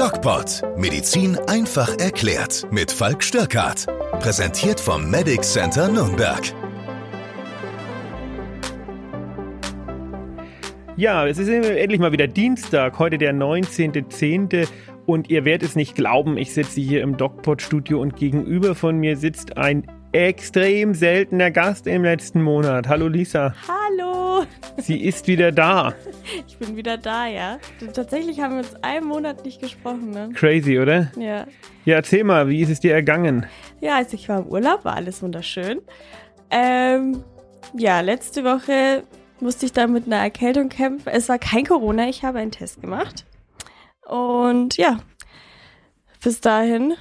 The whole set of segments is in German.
DocPod. Medizin einfach erklärt. Mit Falk Störkart. Präsentiert vom Medic Center Nürnberg. Ja, es ist endlich mal wieder Dienstag, heute der 19.10. Und ihr werdet es nicht glauben, ich sitze hier im DocPod-Studio und gegenüber von mir sitzt ein extrem seltener Gast im letzten Monat. Hallo Lisa. Hallo. Sie ist wieder da. Ich bin wieder da, ja. Tatsächlich haben wir uns einen Monat nicht gesprochen, ne? Crazy, oder? Ja. Ja, erzähl mal, wie ist es dir ergangen? Ja, also ich war im Urlaub, war alles wunderschön. Ähm, ja, letzte Woche musste ich dann mit einer Erkältung kämpfen. Es war kein Corona, ich habe einen Test gemacht. Und ja, bis dahin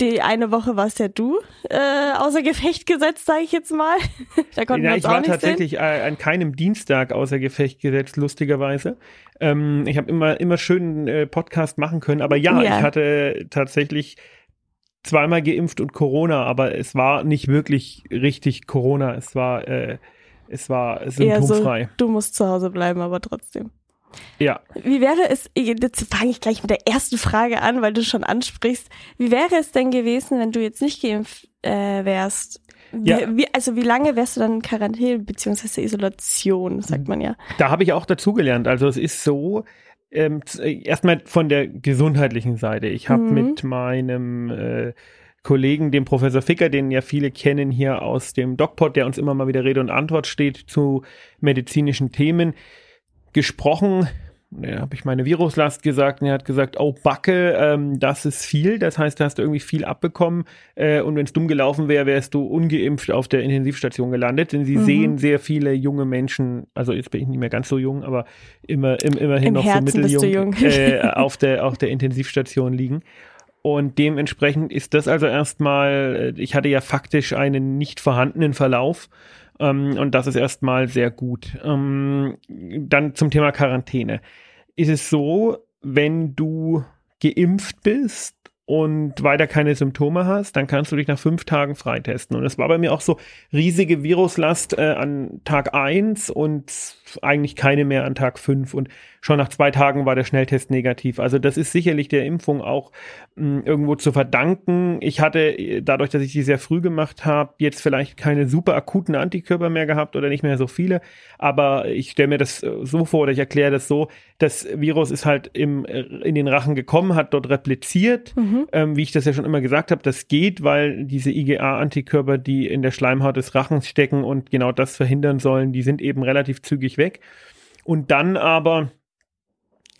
die eine Woche warst ja du äh, außer Gefecht gesetzt, sage ich jetzt mal. da konnten ja, wir uns ich war tatsächlich sehen. Äh, an keinem Dienstag außer Gefecht gesetzt, lustigerweise. Ähm, ich habe immer immer schön äh, Podcast machen können, aber ja, ja, ich hatte tatsächlich zweimal geimpft und Corona, aber es war nicht wirklich richtig Corona. Es war äh, es war symptomfrei. So, du musst zu Hause bleiben, aber trotzdem. Ja. Wie wäre es, jetzt fange ich gleich mit der ersten Frage an, weil du schon ansprichst. Wie wäre es denn gewesen, wenn du jetzt nicht geimpft äh, wärst? Ja. Wie, also wie lange wärst du dann in Quarantäne beziehungsweise Isolation, sagt man ja. Da habe ich auch dazugelernt. Also es ist so, ähm, erstmal von der gesundheitlichen Seite. Ich habe mhm. mit meinem äh, Kollegen, dem Professor Ficker, den ja viele kennen hier aus dem DocPod, der uns immer mal wieder Rede und Antwort steht zu medizinischen Themen, gesprochen. Da habe ich meine Viruslast gesagt und er hat gesagt, oh Backe, ähm, das ist viel. Das heißt, da hast du irgendwie viel abbekommen äh, und wenn es dumm gelaufen wäre, wärst du ungeimpft auf der Intensivstation gelandet. Denn sie mhm. sehen sehr viele junge Menschen, also jetzt bin ich nicht mehr ganz so jung, aber immer, im, immerhin Im noch Herzen so mitteljung äh, auf, der, auf der Intensivstation liegen. Und dementsprechend ist das also erstmal, äh, ich hatte ja faktisch einen nicht vorhandenen Verlauf ähm, und das ist erstmal sehr gut. Ähm, dann zum Thema Quarantäne. Ist es so, wenn du geimpft bist und weiter keine Symptome hast, dann kannst du dich nach fünf Tagen freitesten. Und es war bei mir auch so riesige Viruslast äh, an Tag eins und eigentlich keine mehr an Tag fünf. Und schon nach zwei Tagen war der Schnelltest negativ. Also das ist sicherlich der Impfung auch mh, hm, irgendwo zu verdanken. Ich hatte dadurch, dass ich die sehr früh gemacht habe, jetzt vielleicht keine super akuten Antikörper mehr gehabt oder nicht mehr so viele. Aber ich stelle mir das äh, so vor oder ich erkläre das so, das Virus ist halt im, äh, in den Rachen gekommen, hat dort repliziert. Mhm. Ähm, wie ich das ja schon immer gesagt habe, das geht, weil diese IgA-Antikörper, die in der Schleimhaut des Rachens stecken und genau das verhindern sollen, die sind eben relativ zügig weg. Und dann aber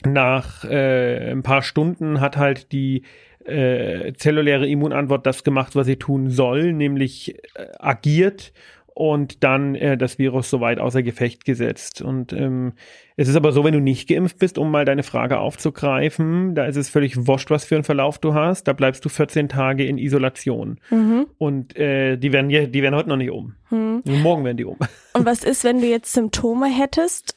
nach äh, ein paar Stunden hat halt die äh, zelluläre Immunantwort das gemacht, was sie tun soll, nämlich äh, agiert und dann äh, das Virus soweit außer Gefecht gesetzt. Und ähm, es ist aber so, wenn du nicht geimpft bist, um mal deine Frage aufzugreifen, da ist es völlig wurscht, was für einen Verlauf du hast. Da bleibst du 14 Tage in Isolation. Mhm. Und äh, die werden die werden heute noch nicht um. Mhm. Morgen werden die um. Und was ist, wenn du jetzt Symptome hättest?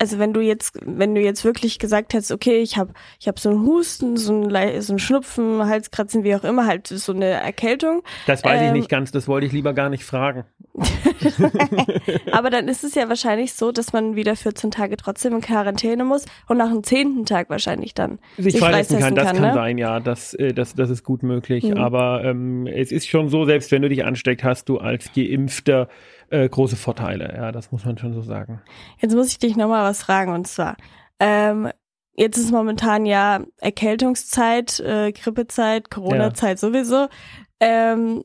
also wenn du jetzt, wenn du jetzt wirklich gesagt hättest, okay, ich habe ich hab so einen Husten, so einen, so einen Schnupfen, Halskratzen, wie auch immer, halt so eine Erkältung. Das weiß ähm, ich nicht ganz, das wollte ich lieber gar nicht fragen. Aber dann ist es ja wahrscheinlich so, dass man wieder 14 Tage trotzdem in Quarantäne muss und nach dem zehnten Tag wahrscheinlich dann sich, sich freisetzen kann. Das kann, ne? sein, ja, das, äh, das, das ist gut möglich. Mhm. Aber ähm, es ist schon so, selbst wenn du dich ansteckt, hast du als Geimpfter äh, große Vorteile. Ja, das muss man schon so sagen. Jetzt muss ich dich nochmal was fragen und zwar, ähm, jetzt ist momentan ja Erkältungszeit, äh, Grippezeit, Corona-Zeit ja. sowieso. Ähm,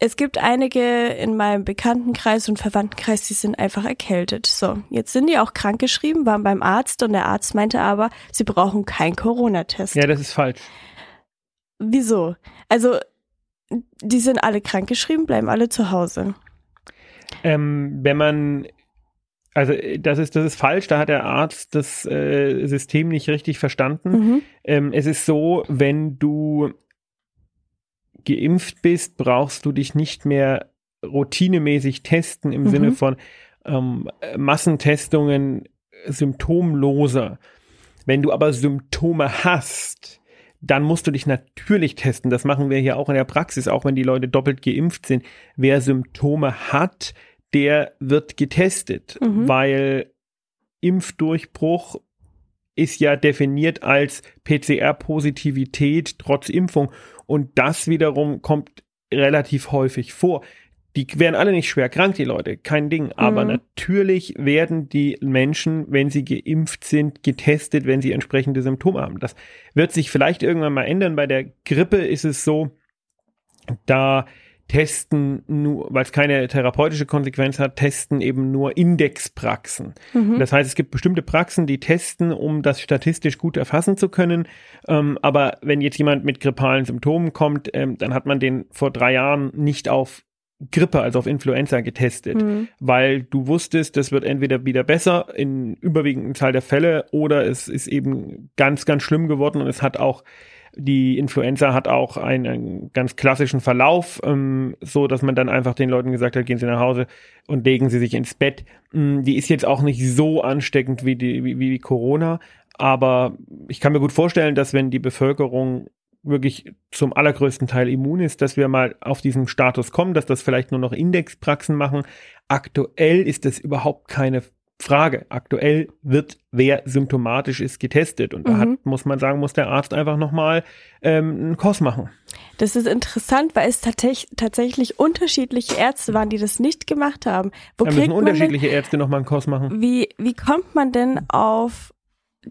es gibt einige in meinem Bekanntenkreis und Verwandtenkreis, die sind einfach erkältet. So, jetzt sind die auch krankgeschrieben, waren beim Arzt und der Arzt meinte aber, sie brauchen keinen Corona-Test. Ja, das ist falsch. Wieso? Also, die sind alle krankgeschrieben, bleiben alle zu Hause. Ähm, wenn man also das ist, das ist falsch, da hat der Arzt das äh, System nicht richtig verstanden. Mhm. Ähm, es ist so, wenn du geimpft bist, brauchst du dich nicht mehr routinemäßig testen im mhm. Sinne von ähm, Massentestungen symptomloser. Wenn du aber Symptome hast, dann musst du dich natürlich testen. Das machen wir hier auch in der Praxis, auch wenn die Leute doppelt geimpft sind. Wer Symptome hat, der wird getestet, mhm. weil Impfdurchbruch ist ja definiert als PCR-Positivität trotz Impfung. Und das wiederum kommt relativ häufig vor. Die werden alle nicht schwer krank, die Leute, kein Ding. Aber mhm. natürlich werden die Menschen, wenn sie geimpft sind, getestet, wenn sie entsprechende Symptome haben. Das wird sich vielleicht irgendwann mal ändern. Bei der Grippe ist es so, da testen nur, weil es keine therapeutische Konsequenz hat, testen eben nur Indexpraxen. Mhm. Das heißt, es gibt bestimmte Praxen, die testen, um das statistisch gut erfassen zu können. Ähm, aber wenn jetzt jemand mit grippalen Symptomen kommt, ähm, dann hat man den vor drei Jahren nicht auf Grippe, also auf Influenza getestet, mhm. weil du wusstest, das wird entweder wieder besser in überwiegenden Zahl der Fälle oder es ist eben ganz, ganz schlimm geworden und es hat auch die Influenza hat auch einen ganz klassischen Verlauf, ähm, so dass man dann einfach den Leuten gesagt hat, gehen Sie nach Hause und legen Sie sich ins Bett. Ähm, die ist jetzt auch nicht so ansteckend wie die wie, wie Corona, aber ich kann mir gut vorstellen, dass wenn die Bevölkerung wirklich zum allergrößten Teil immun ist, dass wir mal auf diesen Status kommen, dass das vielleicht nur noch Indexpraxen machen. Aktuell ist das überhaupt keine Frage. Aktuell wird, wer symptomatisch ist, getestet. Und da mhm. hat, muss man sagen, muss der Arzt einfach nochmal ähm, einen Kurs machen. Das ist interessant, weil es tatsächlich, tatsächlich unterschiedliche Ärzte waren, die das nicht gemacht haben. Wo da müssen unterschiedliche denn, Ärzte nochmal einen Kurs machen. Wie, wie kommt man denn auf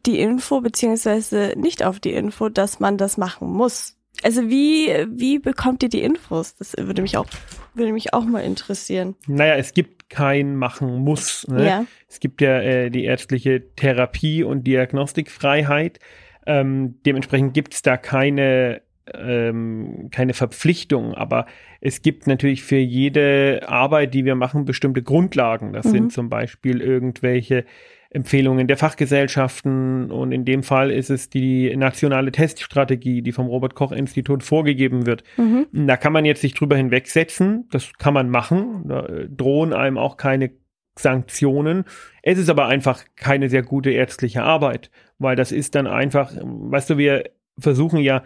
die Info, beziehungsweise nicht auf die Info, dass man das machen muss? Also wie, wie bekommt ihr die Infos? Das würde mich auch, würde mich auch mal interessieren. Naja, es gibt kein Machen muss. Ne? Ja. Es gibt ja äh, die ärztliche Therapie und Diagnostikfreiheit. Ähm, dementsprechend gibt es da keine, ähm, keine Verpflichtung, aber es gibt natürlich für jede Arbeit, die wir machen, bestimmte Grundlagen. Das mhm. sind zum Beispiel irgendwelche Empfehlungen der Fachgesellschaften und in dem Fall ist es die nationale Teststrategie, die vom Robert Koch Institut vorgegeben wird. Mhm. Da kann man jetzt sich drüber hinwegsetzen, das kann man machen, da äh, drohen einem auch keine Sanktionen. Es ist aber einfach keine sehr gute ärztliche Arbeit, weil das ist dann einfach, weißt du, wir versuchen ja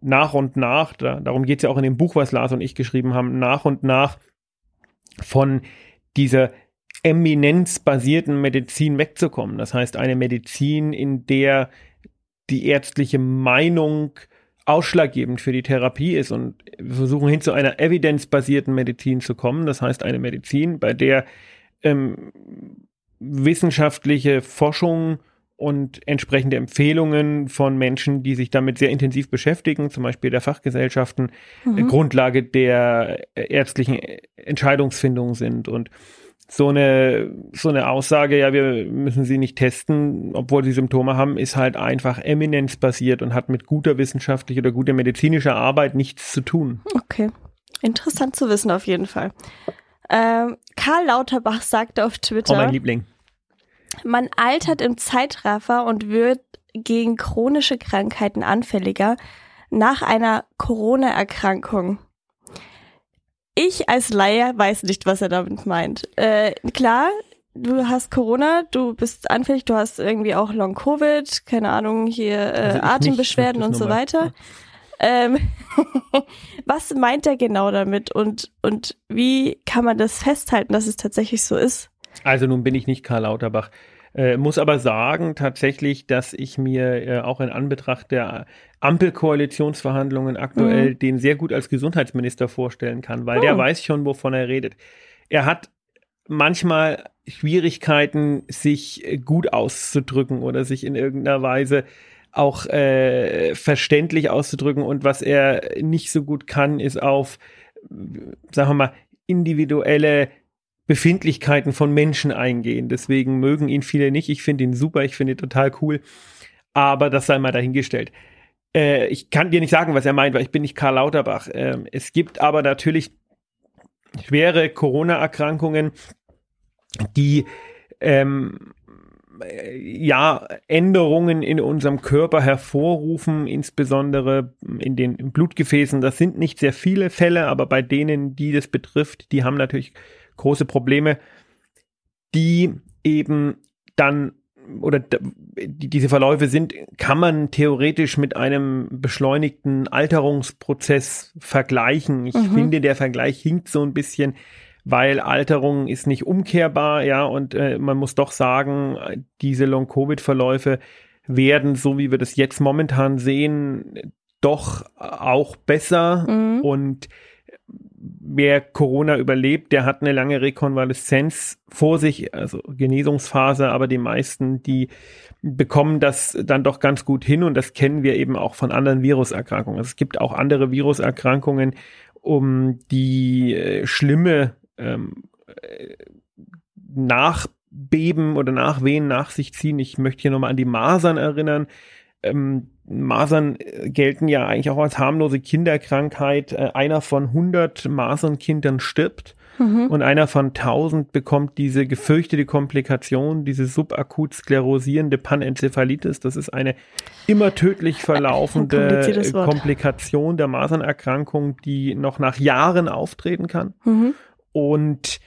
nach und nach, da, darum geht es ja auch in dem Buch, was Lars und ich geschrieben haben, nach und nach von dieser eminenzbasierten Medizin wegzukommen. Das heißt, eine Medizin, in der die ärztliche Meinung ausschlaggebend für die Therapie ist. Und wir versuchen hin zu einer evidenzbasierten Medizin zu kommen. Das heißt, eine Medizin, bei der ähm, wissenschaftliche Forschung und entsprechende Empfehlungen von Menschen, die sich damit sehr intensiv beschäftigen, zum Beispiel der Fachgesellschaften, mhm. Grundlage der ärztlichen Entscheidungsfindung sind. Und so eine, so eine Aussage, ja, wir müssen sie nicht testen, obwohl sie Symptome haben, ist halt einfach eminenzbasiert und hat mit guter wissenschaftlicher oder guter medizinischer Arbeit nichts zu tun. Okay. Interessant zu wissen auf jeden Fall. Ähm, Karl Lauterbach sagte auf Twitter. Oh, mein Liebling. Man altert im Zeitraffer und wird gegen chronische Krankheiten anfälliger nach einer Corona-Erkrankung. Ich als Laie weiß nicht, was er damit meint. Äh, klar, du hast Corona, du bist anfällig, du hast irgendwie auch Long Covid, keine Ahnung, hier äh, also Atembeschwerden und so weiter. Ähm, was meint er genau damit und, und wie kann man das festhalten, dass es tatsächlich so ist? Also nun bin ich nicht Karl Lauterbach. Äh, muss aber sagen tatsächlich, dass ich mir äh, auch in Anbetracht der Ampelkoalitionsverhandlungen aktuell mhm. den sehr gut als Gesundheitsminister vorstellen kann, weil oh. der weiß schon, wovon er redet. Er hat manchmal Schwierigkeiten, sich gut auszudrücken oder sich in irgendeiner Weise auch äh, verständlich auszudrücken. Und was er nicht so gut kann, ist auf, sagen wir mal, individuelle Befindlichkeiten von Menschen eingehen. Deswegen mögen ihn viele nicht. Ich finde ihn super, ich finde ihn total cool. Aber das sei mal dahingestellt. Äh, ich kann dir nicht sagen, was er meint, weil ich bin nicht Karl Lauterbach. Äh, es gibt aber natürlich schwere Corona-Erkrankungen, die ähm, ja, Änderungen in unserem Körper hervorrufen, insbesondere in den Blutgefäßen. Das sind nicht sehr viele Fälle, aber bei denen, die das betrifft, die haben natürlich große Probleme, die eben dann oder die, diese Verläufe sind, kann man theoretisch mit einem beschleunigten Alterungsprozess vergleichen. Ich mhm. finde, der Vergleich hinkt so ein bisschen, weil Alterung ist nicht umkehrbar, ja, und äh, man muss doch sagen, diese Long-Covid-Verläufe werden, so wie wir das jetzt momentan sehen, doch auch besser mhm. und wer Corona überlebt, der hat eine lange Rekonvaleszenz vor sich, also Genesungsphase, aber die meisten, die bekommen das dann doch ganz gut hin und das kennen wir eben auch von anderen Viruserkrankungen. Also es gibt auch andere Viruserkrankungen, um die äh, schlimme ähm, äh, Nachbeben oder Nachwehen nach sich ziehen. Ich möchte hier nochmal an die Masern erinnern. Ähm, Masern äh, gelten ja eigentlich auch als harmlose Kinderkrankheit. Äh, einer von 100 Masernkindern stirbt mhm. und einer von 1000 bekommt diese gefürchtete Komplikation, diese subakut sklerosierende Panenzephalitis. Das ist eine immer tödlich verlaufende Komplikation der Masernerkrankung, die noch nach Jahren auftreten kann mhm. und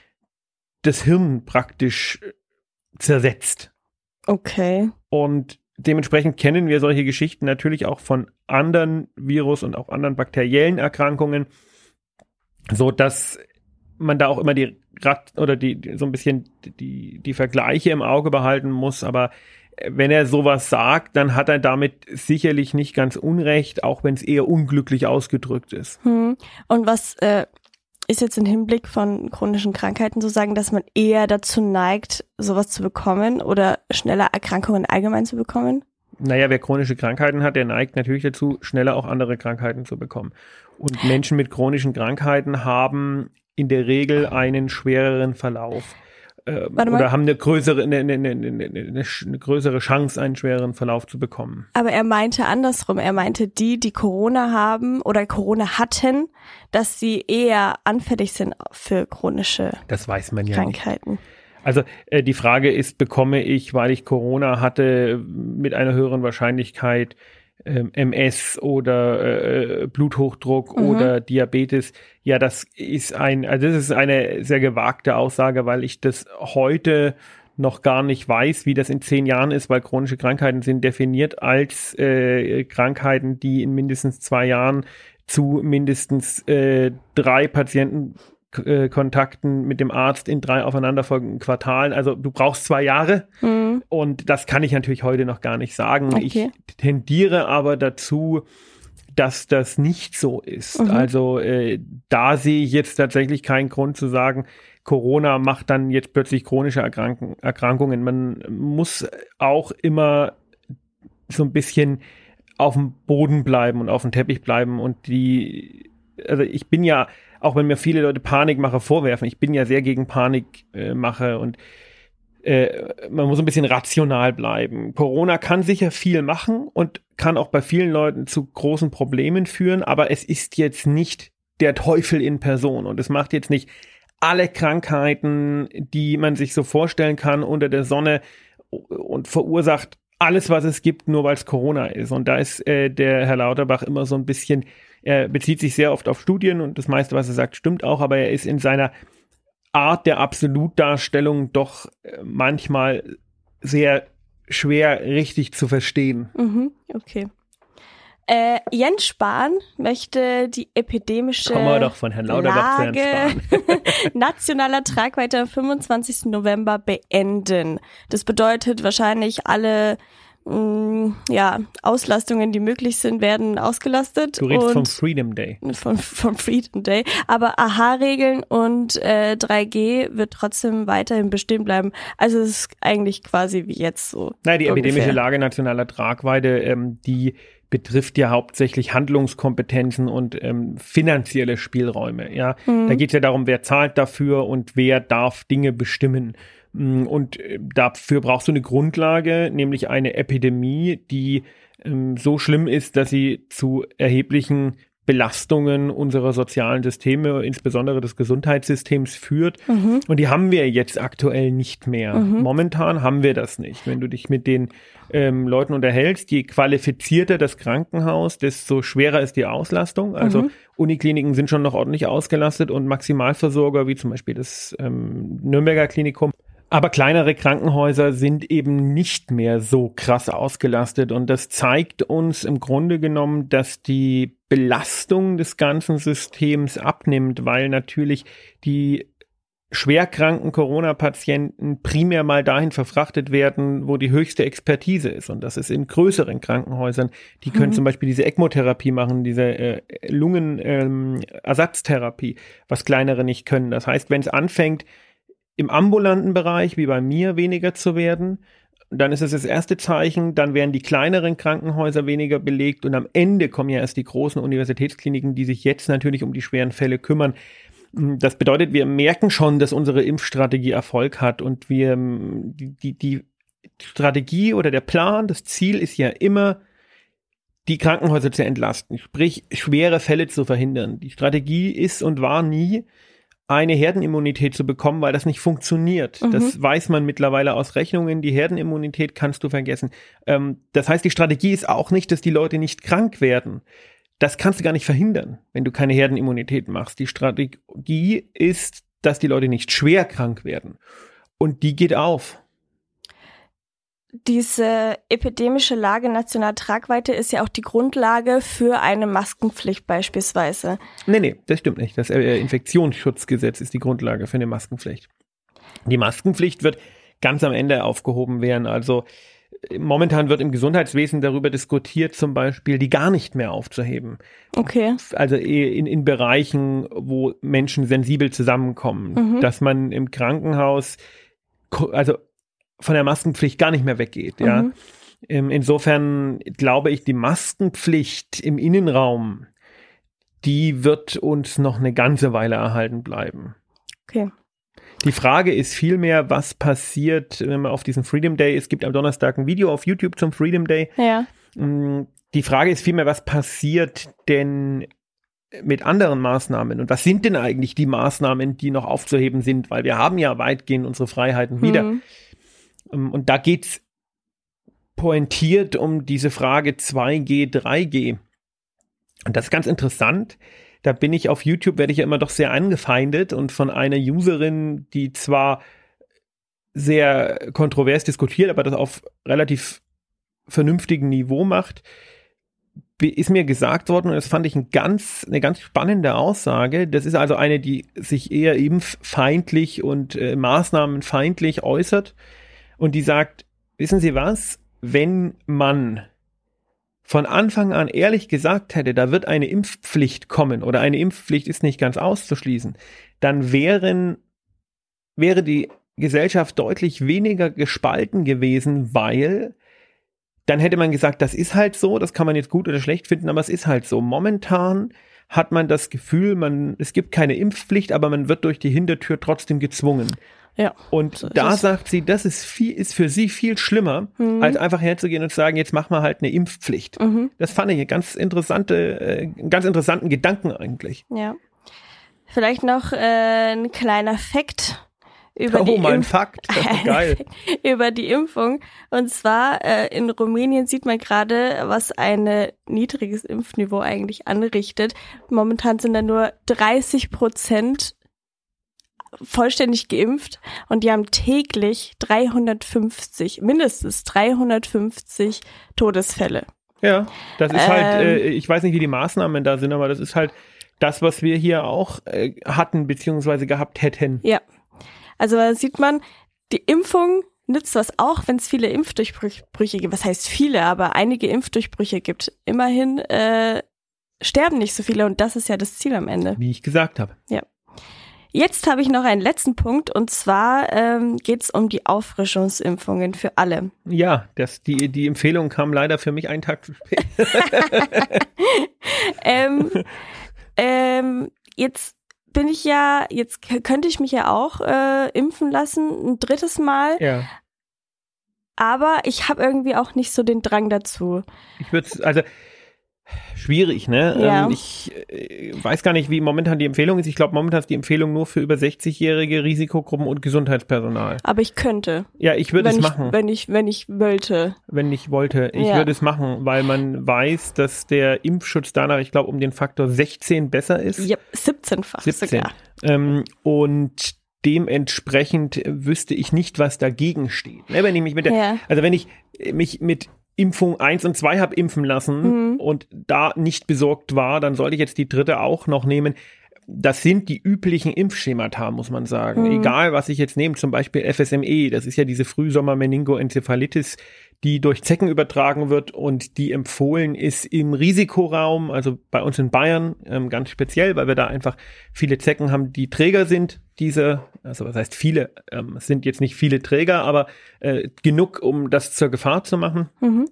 das Hirn praktisch zersetzt. Okay. Und dementsprechend kennen wir solche Geschichten natürlich auch von anderen Virus- und auch anderen bakteriellen Erkrankungen, so dass man da auch immer die Rat oder die so ein bisschen die die Vergleiche im Auge behalten muss, aber wenn er sowas sagt, dann hat er damit sicherlich nicht ganz unrecht, auch wenn es eher unglücklich ausgedrückt ist. Hm. Und was äh, ist jetzt im Hinblick von chronischen Krankheiten zu sagen, dass man eher dazu neigt, sowas zu bekommen oder schneller Erkrankungen allgemein zu bekommen? Naja, wer chronische Krankheiten hat, der neigt natürlich dazu, schneller auch andere Krankheiten zu bekommen. Und Menschen mit chronischen Krankheiten haben in der Regel einen schwereren Verlauf. Äh, oder haben eine größere, eine, eine, eine, eine, größere Chance, einen schwereren Verlauf zu bekommen. Aber er meinte andersrum. Er meinte, die, die Corona haben oder Corona hatten, dass sie eher anfällig sind für chronische das weiß man ja Krankheiten. Nicht. Also äh, die Frage ist, bekomme ich, weil ich Corona hatte, mit einer höheren Wahrscheinlichkeit ähm, MS oder äh, Bluthochdruck mhm. oder Diabetes. Ja, das ist ein, also das ist eine sehr gewagte Aussage, weil ich das heute noch gar nicht weiß, wie das in zehn Jahren ist, weil chronische Krankheiten sind definiert als äh, Krankheiten, die in mindestens zwei Jahren zu mindestens äh, drei Patienten äh, Kontakten mit dem Arzt in drei aufeinanderfolgenden Quartalen. Also du brauchst zwei Jahre mhm. Und das kann ich natürlich heute noch gar nicht sagen. Okay. Ich tendiere aber dazu, dass das nicht so ist. Mhm. Also äh, da sehe ich jetzt tatsächlich keinen Grund zu sagen, Corona macht dann jetzt plötzlich chronische Erkrank Erkrankungen. Man muss auch immer so ein bisschen auf dem Boden bleiben und auf dem Teppich bleiben und die, also ich bin ja auch wenn mir viele Leute Panikmache vorwerfen, ich bin ja sehr gegen Panikmache äh, und äh, man muss ein bisschen rational bleiben. Corona kann sicher viel machen und kann auch bei vielen Leuten zu großen Problemen führen, aber es ist jetzt nicht der Teufel in Person und es macht jetzt nicht alle Krankheiten, die man sich so vorstellen kann unter der Sonne und verursacht alles, was es gibt, nur weil es Corona ist. Und da ist äh, der Herr Lauterbach immer so ein bisschen er bezieht sich sehr oft auf Studien und das meiste, was er sagt, stimmt auch, aber er ist in seiner Art der Absolutdarstellung doch äh, manchmal sehr schwer richtig zu verstehen. Mhm, okay. Äh, Jens Spahn möchte die epidemische Kommen wir doch von Herrn Lauterbach Lage nationaler Tragweite am 25. November beenden. Das bedeutet wahrscheinlich alle mh, mm, ja, Auslastungen, die möglich sind, werden ausgelastet. Du redest vom Freedom Day. Vom, vom Freedom Day. Aber AHA-Regeln und äh, 3G wird trotzdem weiterhin bestimmt bleiben. Also es ist eigentlich quasi wie jetzt so. Nein, die ungefähr. epidemische Lage nationaler Tragweite, ähm, die betrifft ja hauptsächlich Handlungskompetenzen und ähm, finanzielle Spielräume. Ja, mhm. da geht es ja darum, wer zahlt dafür und wer darf Dinge bestimmen. Mm, und äh, dafür brauchst du eine Grundlage, nämlich eine Epidemie, die ähm, so schlimm ist, dass sie zu erheblichen Belastungen unserer sozialen Systeme, insbesondere des Gesundheitssystems führt. Mhm. Und die haben wir jetzt aktuell nicht mehr. Mhm. Momentan haben wir das nicht. Wenn du dich mit den ähm, Leuten unterhältst, je qualifizierter das Krankenhaus, desto schwerer ist die Auslastung. Also mhm. Unikliniken sind schon noch ordentlich ausgelastet und Maximalversorger, wie zum Beispiel das ähm, Nürnberger Klinikum, aber kleinere Krankenhäuser sind eben nicht mehr so krass ausgelastet und das zeigt uns im Grunde genommen, dass die Belastung des ganzen Systems abnimmt, weil natürlich die schwerkranken Corona-Patienten primär mal dahin verfrachtet werden, wo die höchste Expertise ist. Und das ist in größeren Krankenhäusern. Die können mhm. zum Beispiel diese ECMO-Therapie machen, diese äh, Lungenersatztherapie, ähm, was kleinere nicht können. Das heißt, wenn es anfängt, im ambulanten Bereich, wie bei mir, weniger zu werden, dann ist es das erste Zeichen, dann werden die kleineren Krankenhäuser weniger belegt und am Ende kommen ja erst die großen Universitätskliniken, die sich jetzt natürlich um die schweren Fälle kümmern. Das bedeutet, wir merken schon, dass unsere Impfstrategie Erfolg hat und wir die, die, die Strategie oder der Plan, das Ziel ist ja immer, die Krankenhäuser zu entlasten, sprich schwere Fälle zu verhindern. Die Strategie ist und war nie, eine Herdenimmunität zu bekommen, weil das nicht funktioniert. Mhm. Das weiß man mittlerweile aus Rechnungen. Die Herdenimmunität kannst du vergessen. Ähm, das heißt, die Strategie ist auch nicht, dass die Leute nicht krank werden. Das kannst du gar nicht verhindern, wenn du keine Herdenimmunität machst. Die Strategie ist, dass die Leute nicht schwer krank werden. Und die geht auf diese epidemische Lage nationaler Tragweite ist ja auch die Grundlage für eine Maskenpflicht beispielsweise. Nee, nee, das stimmt nicht. Das äh, Infektionsschutzgesetz ist die Grundlage für eine Maskenpflicht. Die Maskenpflicht wird ganz am Ende aufgehoben werden. Also äh, momentan wird im Gesundheitswesen darüber diskutiert, zum Beispiel die gar nicht mehr aufzuheben. Okay. Also in, in Bereichen, wo Menschen sensibel zusammenkommen, mhm. dass man im Krankenhaus also von der Maskenpflicht gar nicht mehr weggeht. Ja. Mhm. Ähm, insofern glaube ich, die Maskenpflicht im Innenraum, die wird uns noch eine ganze Weile erhalten bleiben. Okay. Die Frage ist vielmehr, was passiert, wenn man auf diesen Freedom Day, es gibt am Donnerstag ein Video auf YouTube zum Freedom Day. Ja. Mm, die Frage ist vielmehr, was passiert denn mit anderen Maßnahmen und was sind denn eigentlich die Maßnahmen, die noch aufzuheben sind, weil wir haben ja weitgehend unsere Freiheiten wieder. Mhm. Ähm, und da geht's pointiert um diese Frage 2G, 3G. Und das ist ganz interessant. Da bin ich auf YouTube, werde ich ja immer doch sehr angefeindet und von einer Userin, die zwar sehr kontrovers diskutiert, aber das auf relativ vernünftigem Niveau macht, ist mir gesagt worden, und das fand ich ein ganz, eine ganz spannende Aussage. Das ist also eine, die sich eher impffeindlich und äh, maßnahmenfeindlich äußert und die sagt, wissen Sie was, wenn man von Anfang an ehrlich gesagt hätte, da wird eine Impfpflicht kommen oder eine Impfpflicht ist nicht ganz auszuschließen, dann wären, wäre die Gesellschaft deutlich weniger gespalten gewesen, weil dann hätte man gesagt, das ist halt so, das kann man jetzt gut oder schlecht finden, aber es ist halt so. Momentan hat man das Gefühl, man, es gibt keine Impfpflicht, aber man wird durch die Hintertür trotzdem gezwungen. Ja. Und so da sagt sie, das ist viel, ist für sie viel schlimmer, mhm. als einfach herzugehen und zu sagen, jetzt machen wir halt eine Impfpflicht. Mhm. Das fand ich eine ganz interessante, äh, ganz interessanten Gedanken eigentlich. Ja. Vielleicht noch äh, ein kleiner Fakt über oh, die mein Fakt. Geil. über die Impfung. Und zwar äh, in Rumänien sieht man gerade, was ein niedriges Impfniveau eigentlich anrichtet. Momentan sind da nur 30 Prozent vollständig geimpft und die haben täglich 350, mindestens 350 Todesfälle. Ja, das ist halt, ähm, halt, äh, ich weiß nicht, wie die Maßnahmen da sind, aber das ist halt das, was wir hier auch äh, hatten, beziehungsweise gehabt hätten. Ja. Also da sieht man, die Impfung nützt was auch, wenn es viele Impfdurchbrüche gibt. Was heißt viele, aber einige Impfdurchbrüche gibt. Immerhin äh, sterben nicht so viele und das ist ja das Ziel am Ende. Wie ich gesagt habe. Ja. Jetzt habe ich noch einen letzten Punkt und zwar ähm, geht es um die Auffrischungsimpfungen für alle. Ja, das, die, die Empfehlung kam leider für mich einen Tag zu spät. ähm, ähm, jetzt bin ich ja, jetzt könnte ich mich ja auch äh, impfen lassen, ein drittes Mal. Ja. Aber ich habe irgendwie auch nicht so den Drang dazu. Ich würde also Schwierig, ne? Ja. Ähm, ich äh, weiß gar nicht, wie momentan die Empfehlung ist. Ich glaube, momentan ist die Empfehlung nur für über 60-jährige Risikogruppen und Gesundheitspersonal. Aber ich könnte. Ja, ich würde es ich, machen. Wenn ich, wenn ich wollte. Wenn ich wollte. Ich Ja. würde es machen, weil man weiß, dass der Impfschutz danach, ich glaube, um den Faktor 16 besser ist. Ja, 17-fach 17. sogar. Ähm, und dementsprechend wüsste ich nicht, was dagegen steht. Ne, wenn ich mich mit der, Ja. also wenn ich mich mit Impfung 1 und 2 habe impfen lassen Mhm. und da nicht besorgt war, dann sollte ich jetzt die dritte auch noch nehmen. das sind die üblichen Impfschemata, muss man sagen. Mhm. Egal, was ich jetzt nehme, zum Beispiel FSME, das ist ja diese Frühsommer-Meningoenzephalitis, die durch Zecken übertragen wird und die empfohlen ist im Risikoraum, also bei uns in Bayern ähm, ganz speziell, weil wir da einfach viele Zecken haben, die Träger sind. Diese, also was heißt viele, ähm, es sind jetzt nicht viele Träger, aber äh, genug, um das zur Gefahr zu machen. Mhm.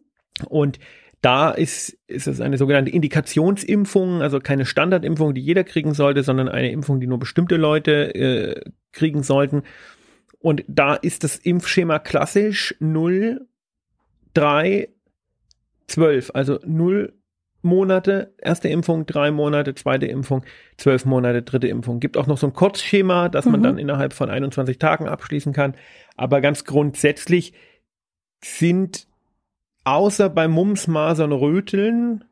Und da ist, ist es eine sogenannte Indikationsimpfung, also keine Standardimpfung, die jeder kriegen sollte, sondern eine Impfung, die nur bestimmte Leute äh, kriegen sollten. Und da ist das Impfschema klassisch 0, 3, 12, also 0 Monate, erste Impfung, drei Monate, zweite Impfung, zwölf Monate, dritte Impfung. Gibt auch noch so ein Kurzschema, das man mhm. dann innerhalb von 21 Tagen abschließen kann. Aber ganz grundsätzlich sind außer bei Mumps, Masern, Röteln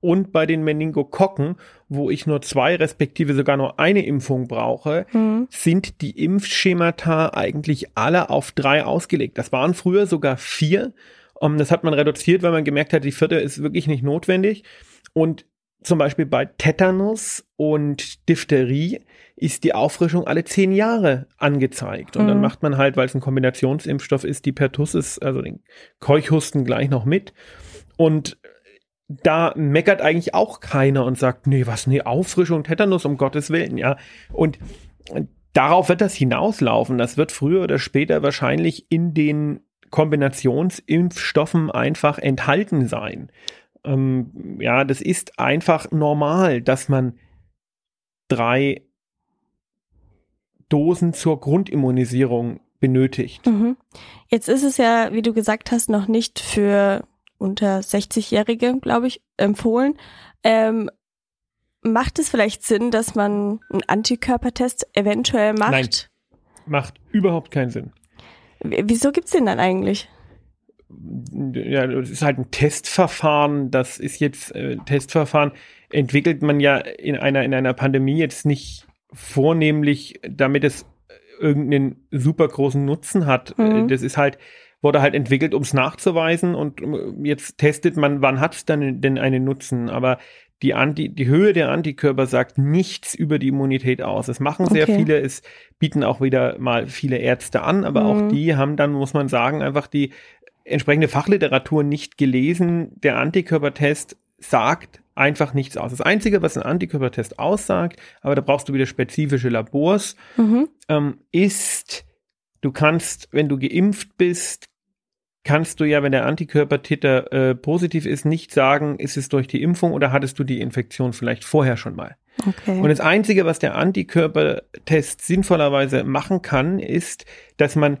und bei den Meningokokken, wo ich nur zwei respektive sogar nur eine Impfung brauche, mhm. sind die Impfschemata eigentlich alle auf drei ausgelegt. Das waren früher sogar vier. Um, das hat man reduziert, weil man gemerkt hat, die vierte ist wirklich nicht notwendig. Und zum Beispiel bei Tetanus und Diphtherie ist die Auffrischung alle zehn Jahre angezeigt. Und mhm. dann macht man halt, weil es ein Kombinationsimpfstoff ist, die Pertussis, also den Keuchhusten gleich noch mit. Und da meckert eigentlich auch keiner und sagt, nee, was, nee, Auffrischung, Tetanus, um Gottes Willen, ja. Und darauf wird das hinauslaufen. Das wird früher oder später wahrscheinlich in den Kombinationsimpfstoffen einfach enthalten sein. Ähm, ja, das ist einfach normal, dass man drei Dosen zur Grundimmunisierung benötigt. Mhm. Jetzt ist es ja, wie du gesagt hast, noch nicht für unter 60-Jährige, glaube ich, empfohlen. Ähm, macht es vielleicht Sinn, dass man einen Antikörpertest eventuell macht? Nein, macht überhaupt keinen Sinn. Wieso gibt's den dann eigentlich? Ja, das ist halt ein Testverfahren. Das ist jetzt äh, Testverfahren entwickelt man ja in einer in einer Pandemie jetzt nicht vornehmlich, damit es irgendeinen super großen Nutzen hat. Mhm. Das ist halt, wurde halt entwickelt, um es nachzuweisen und jetzt testet man, wann hat es dann denn einen Nutzen. Aber die, Anti, die Höhe der Antikörper sagt nichts über die Immunität aus. Es machen sehr okay. viele, es bieten auch wieder mal viele Ärzte an, aber mhm. auch die haben dann, muss man sagen, einfach die entsprechende Fachliteratur nicht gelesen. Der Antikörpertest sagt einfach nichts aus. Das Einzige, was ein Antikörpertest aussagt, aber da brauchst du wieder spezifische Labors, mhm. ähm, ist, du kannst, wenn du geimpft bist, kannst du ja, wenn der Antikörpertiter äh, positiv ist, nicht sagen, ist es durch die Impfung oder hattest du die Infektion vielleicht vorher schon mal. Okay. Und das Einzige, was der Antikörpertest sinnvollerweise machen kann, ist, dass man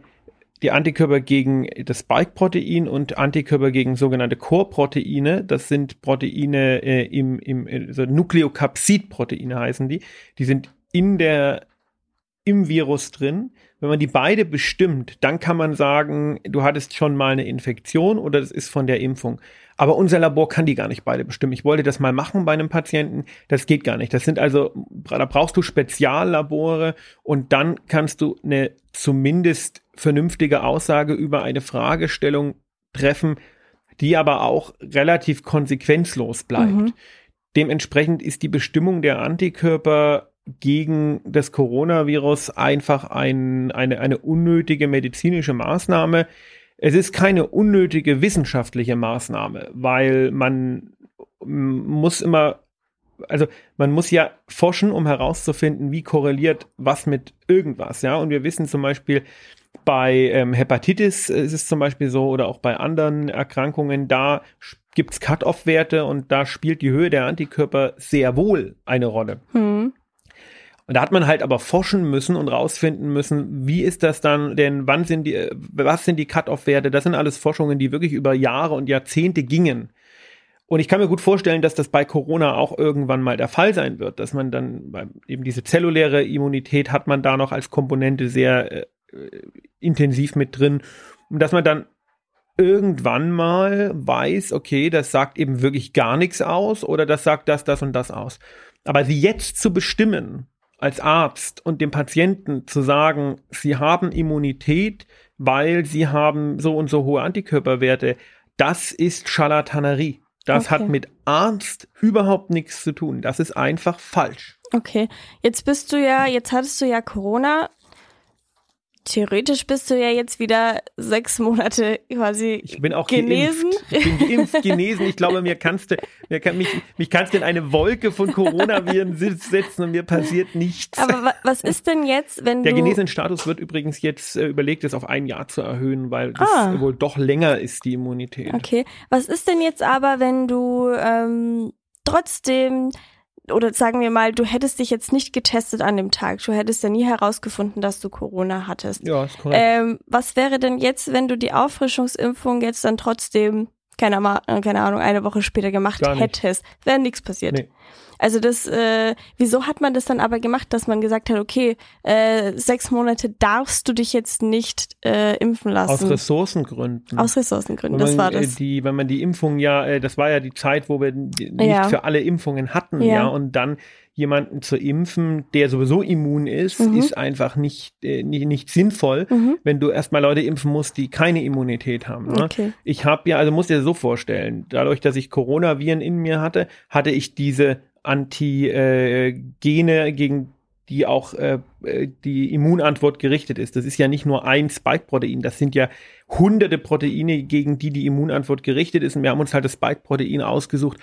die Antikörper gegen das Spike-Protein und Antikörper gegen sogenannte Core-Proteine. Das sind Proteine äh, im, im also Nukleokapsid-Proteine heißen die. Die sind in der im Virus drin. Wenn man die beide bestimmt, dann kann man sagen, du hattest schon mal eine Infektion oder das ist von der Impfung. Aber unser Labor kann die gar nicht beide bestimmen. Ich wollte das mal machen bei einem Patienten. Das geht gar nicht. Das sind also, da brauchst du Speziallabore und dann kannst du eine zumindest vernünftige Aussage über eine Fragestellung treffen, die aber auch relativ konsequenzlos bleibt. Mhm. Dementsprechend ist die Bestimmung der Antikörper gegen das Coronavirus einfach ein, eine, eine unnötige medizinische Maßnahme. Es ist keine unnötige wissenschaftliche Maßnahme, weil man muss immer, also man muss ja forschen, um herauszufinden, wie korreliert was mit irgendwas, ja. Und wir wissen zum Beispiel, bei ähm, Hepatitis ist es zum Beispiel so oder auch bei anderen Erkrankungen, da gibt's Cut-off-Werte und da spielt die Höhe der Antikörper sehr wohl eine Rolle. Hm. Und da hat man halt aber forschen müssen und rausfinden müssen, wie ist das dann, denn wann sind die, was sind die Cut-off-Werte? Das sind alles Forschungen, die wirklich über Jahre und Jahrzehnte gingen. Und ich kann mir gut vorstellen, dass das bei Corona auch irgendwann mal der Fall sein wird, dass man dann eben diese zelluläre Immunität hat man da noch als Komponente sehr äh, intensiv mit drin, und dass man dann irgendwann mal weiß, okay, das sagt eben wirklich gar nichts aus oder das sagt das, das und das aus. Aber sie jetzt zu bestimmen, als Arzt und dem Patienten zu sagen, sie haben Immunität, weil sie haben so und so hohe Antikörperwerte, das ist Scharlatanerie. Das okay. hat mit Arzt überhaupt nichts zu tun. Das ist einfach falsch. Okay, jetzt bist du ja, jetzt hattest du ja Corona. Theoretisch bist du ja jetzt wieder sechs Monate quasi ich bin auch genesen. Geimpft. Ich bin geimpft, genesen. Ich glaube, mir kannst du, mir kann, mich, mich kannst du in eine Wolke von Coronaviren setzen und mir passiert nichts. Aber was ist denn jetzt, wenn Der du... genesenen Status wird übrigens jetzt äh, überlegt, es auf ein Jahr zu erhöhen, weil das Ah. wohl doch länger ist, die Immunität. Okay, was ist denn jetzt aber, wenn du ähm, trotzdem oder sagen wir mal, du hättest dich jetzt nicht getestet an dem Tag, du hättest ja nie herausgefunden, dass du Corona hattest. Ja, ist korrekt. Ähm, was wäre denn jetzt, wenn du die Auffrischungsimpfung jetzt dann trotzdem, keine, keine Ahnung, eine Woche später gemacht hättest? Wäre nichts passiert. Nee. Also das, äh, wieso hat man das dann aber gemacht, dass man gesagt hat, okay, äh, sechs Monate darfst du dich jetzt nicht äh, impfen lassen? Aus Ressourcengründen. Aus Ressourcengründen, Wenn das man, war das. äh, Die, wenn man die Impfung ja, äh, das war ja die Zeit, wo wir nicht Ja. für alle Impfungen hatten, Ja. ja. und dann jemanden zu impfen, der sowieso immun ist, Mhm. ist einfach nicht, äh, nicht, nicht sinnvoll, Mhm. wenn du erstmal Leute impfen musst, die keine Immunität haben. Ne? Okay. Ich habe ja, also musst dir das so vorstellen, dadurch, dass ich Coronaviren in mir hatte, hatte ich diese Antigene, gegen die auch äh, die Immunantwort gerichtet ist. Das ist ja nicht nur ein Spike-Protein, das sind ja hunderte Proteine, gegen die die Immunantwort gerichtet ist. Und wir haben uns halt das Spike-Protein ausgesucht,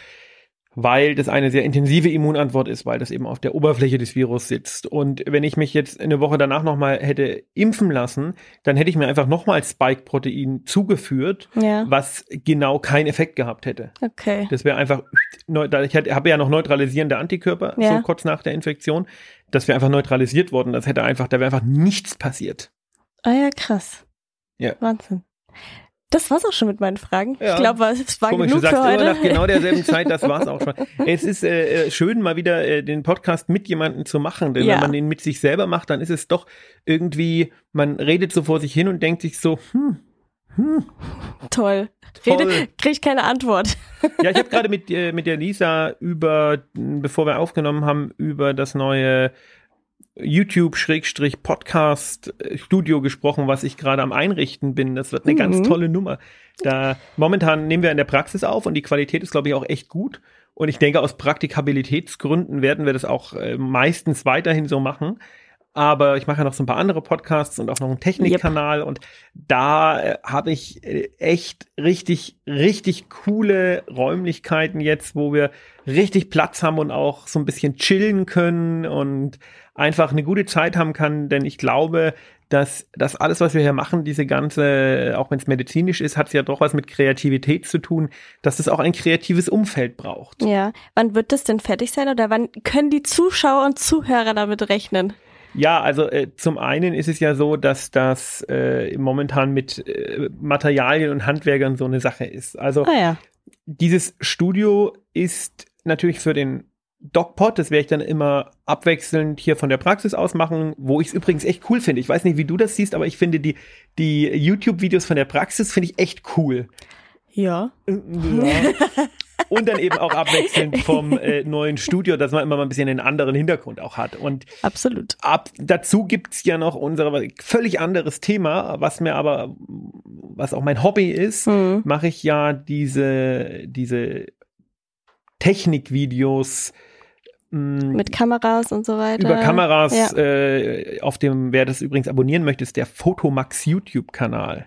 weil das eine sehr intensive Immunantwort ist, weil das eben auf der Oberfläche des Virus sitzt. Und wenn ich mich jetzt eine Woche danach nochmal hätte impfen lassen, dann hätte ich mir einfach nochmal Spike-Protein zugeführt, Ja, was genau keinen Effekt gehabt hätte. okay. Das wäre einfach, ich habe ja noch neutralisierende Antikörper, Ja. so kurz nach der Infektion. Das wäre einfach neutralisiert worden. Das hätte einfach, da wäre einfach nichts passiert. Ah ja, krass. Ja. Wahnsinn. Das war's auch schon mit meinen Fragen. Ja. Ich glaube, es war Komisch, du genug sagst für immer heute. nach genau derselben Zeit, das war's auch schon. Es ist äh, äh, schön, mal wieder äh, den Podcast mit jemandem zu machen, denn Ja. wenn man den mit sich selber macht, dann ist es doch irgendwie, man redet so vor sich hin und denkt sich so, hm, hm, Toll. Toll. Rede, krieg ich keine Antwort. Ja, ich habe gerade mit, äh, mit der Lisa über, bevor wir aufgenommen haben, über das neue YouTube-Podcast-Studio gesprochen, was ich gerade am Einrichten bin. Das wird eine Mhm. ganz tolle Nummer. Da momentan nehmen wir in der Praxis auf und die Qualität ist, glaube ich, auch echt gut. Und ich denke, aus Praktikabilitätsgründen werden wir das auch äh, meistens weiterhin so machen. Aber ich mache ja noch so ein paar andere Podcasts und auch noch einen Technikkanal und da äh, habe ich äh, echt richtig, richtig coole Räumlichkeiten jetzt, wo wir richtig Platz haben und auch so ein bisschen chillen können und einfach eine gute Zeit haben kann, denn ich glaube, dass das alles, was wir hier machen, diese ganze, auch wenn es medizinisch ist, hat es ja doch was mit Kreativität zu tun, dass es auch ein kreatives Umfeld braucht. Ja. Wann wird das denn fertig sein oder wann können die Zuschauer und Zuhörer damit rechnen? Ja, also äh, zum einen ist es ja so, dass das äh, momentan mit äh, Materialien und Handwerkern so eine Sache ist. Also Ah ja. dieses Studio ist natürlich für den DocPod, das werde ich dann immer abwechselnd hier von der Praxis aus machen, wo ich es übrigens echt cool finde. Ich weiß nicht, wie du das siehst, aber ich finde die, die YouTube-Videos von der Praxis finde ich echt cool. Ja. Ja. Und dann eben auch abwechselnd vom äh, neuen Studio, dass man immer mal ein bisschen einen anderen Hintergrund auch hat. Und Absolut. ab, dazu gibt's ja noch unser völlig anderes Thema, was mir aber, was auch mein Hobby ist, Hm. mache ich ja diese, diese Technikvideos Mit Kameras und so weiter. über Kameras, Ja. äh, auf dem, wer das übrigens abonnieren möchte, ist der Photomax YouTube-Kanal.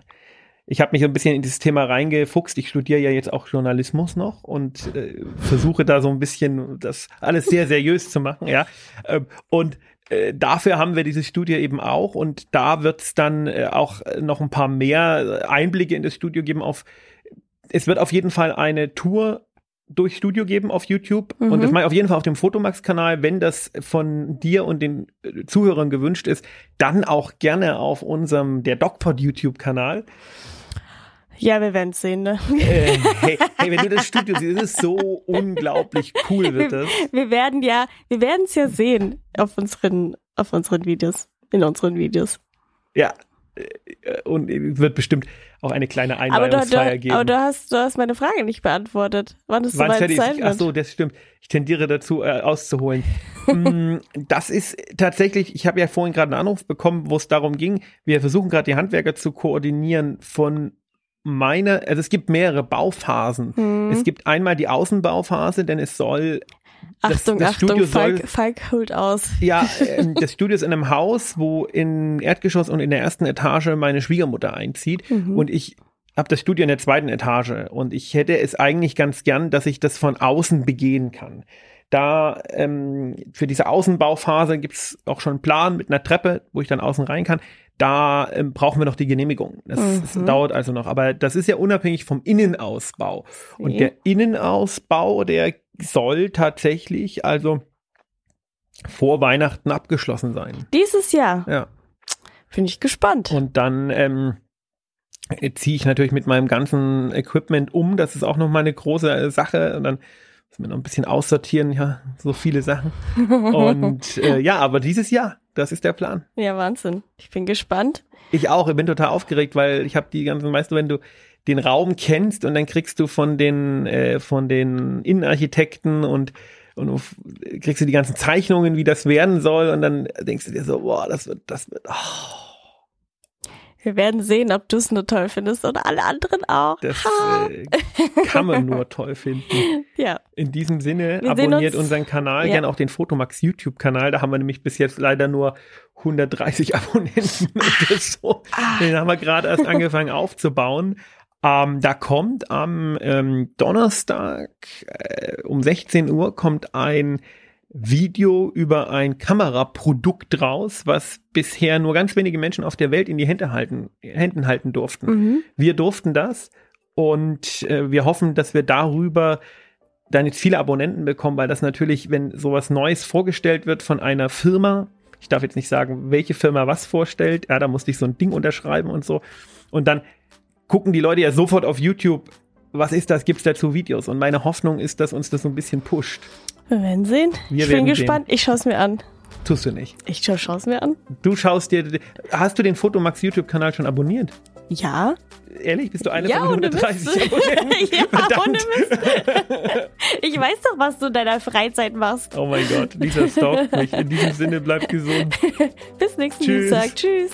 Ich habe mich so ein bisschen in dieses Thema reingefuchst. Ich studiere ja jetzt auch Journalismus noch und äh, versuche da so ein bisschen das alles sehr seriös zu machen, ja. Ähm, und äh, dafür haben wir diese Studie eben auch und da wird's dann äh, auch noch ein paar mehr Einblicke in das Studio geben auf es wird auf jeden Fall eine Tour durch Studio geben auf YouTube Mhm. und das mache ich auf jeden Fall auf dem Fotomax-Kanal. Wenn das von dir und den äh, Zuhörern gewünscht ist, dann auch gerne auf unserem der DocPod YouTube-Kanal. Ja, wir werden sehen, ne? Äh, hey, hey, wenn du das Studio siehst, ist es so unglaublich cool wird das. Wir werden ja, wir werden es ja sehen auf unseren, auf unseren Videos, in unseren Videos. Ja. Äh, Und wird bestimmt auch eine kleine Aber du, Einweihungsfeier geben. aber du hast, du hast meine Frage nicht beantwortet. Wann es Wann soweit sein ist. Ach wird? so, das stimmt. Ich tendiere dazu, äh, auszuholen. Mm, das ist tatsächlich, ich habe ja vorhin gerade einen Anruf bekommen, wo es darum ging, wir versuchen gerade die Handwerker zu koordinieren von meiner, also es gibt mehrere Bauphasen. Hm. Es gibt einmal die Außenbauphase, denn es soll Achtung, das Achtung, Studio Falk, soll- Falk holt aus. Ja, ähm, das Studio ist in einem Haus, wo im Erdgeschoss und in der ersten Etage meine Schwiegermutter einzieht. Mhm. Und ich habe das Studio in der zweiten Etage. Und ich hätte es eigentlich ganz gern, dass ich das von außen begehen kann. Da ähm, für diese Außenbauphase gibt's auch schon einen Plan mit einer Treppe, wo ich dann außen rein kann. Da ähm, brauchen wir noch die Genehmigung. Das, das Mhm. dauert also noch. Aber das ist ja unabhängig vom Innenausbau. Und Okay. der Innenausbau, der soll tatsächlich also vor Weihnachten abgeschlossen sein. Dieses Jahr Ja. bin ich gespannt. Und dann ähm, ziehe ich natürlich mit meinem ganzen Equipment um. Das ist auch noch mal eine große Sache. Und dann müssen wir noch ein bisschen aussortieren. Ja, so viele Sachen. Und äh, ja, aber dieses Jahr, das ist der Plan. ja, Wahnsinn. Ich bin gespannt. Ich auch. Ich bin total aufgeregt, weil ich habe die ganzen, weißt du, wenn du den Raum kennst und dann kriegst du von den äh, von den Innenarchitekten und und kriegst du die ganzen Zeichnungen, wie das werden soll und dann denkst du dir so, boah, das wird das wird oh, Wir werden sehen, ob du es nur toll findest oder alle anderen auch. das äh, kann man nur toll finden. ja, In diesem Sinne, Wir abonniert uns- unseren Kanal, Ja. gerne auch den Fotomax YouTube-Kanal. Da haben wir nämlich bis jetzt leider nur 130 Abonnenten. Und das so. Ah. Den haben wir gerade erst angefangen aufzubauen. Ähm, da kommt am ähm, Donnerstag äh, um 16 Uhr kommt ein Video über ein Kameraprodukt raus, was bisher nur ganz wenige Menschen auf der Welt in die Hände halten, Händen halten durften. mhm. Wir durften das und äh, wir hoffen, dass wir darüber dann jetzt viele Abonnenten bekommen, weil das natürlich, wenn sowas Neues vorgestellt wird von einer Firma, ich darf jetzt nicht sagen, welche Firma was vorstellt, ja, da musste ich so ein Ding unterschreiben und so. Und dann gucken die Leute ja sofort auf YouTube, was ist das, gibt's dazu Videos? Und meine Hoffnung ist, dass uns das so ein bisschen pusht. Wir werden sehen. Wir ich werden bin gespannt. Ich schaue es mir an. Tust du nicht. Ich schaue es mir an. Du schaust dir, hast du den Fotomax YouTube-Kanal schon abonniert? Ja. Ehrlich, bist du einer Ja, von ohne 130 Mist. Abonnenten? ja, Verdammt. Ich weiß doch, was du in deiner Freizeit machst. Oh mein Gott, Lisa stalkt mich. In diesem Sinne, bleibt gesund. Bis nächsten Tschüss. Dienstag. Tschüss.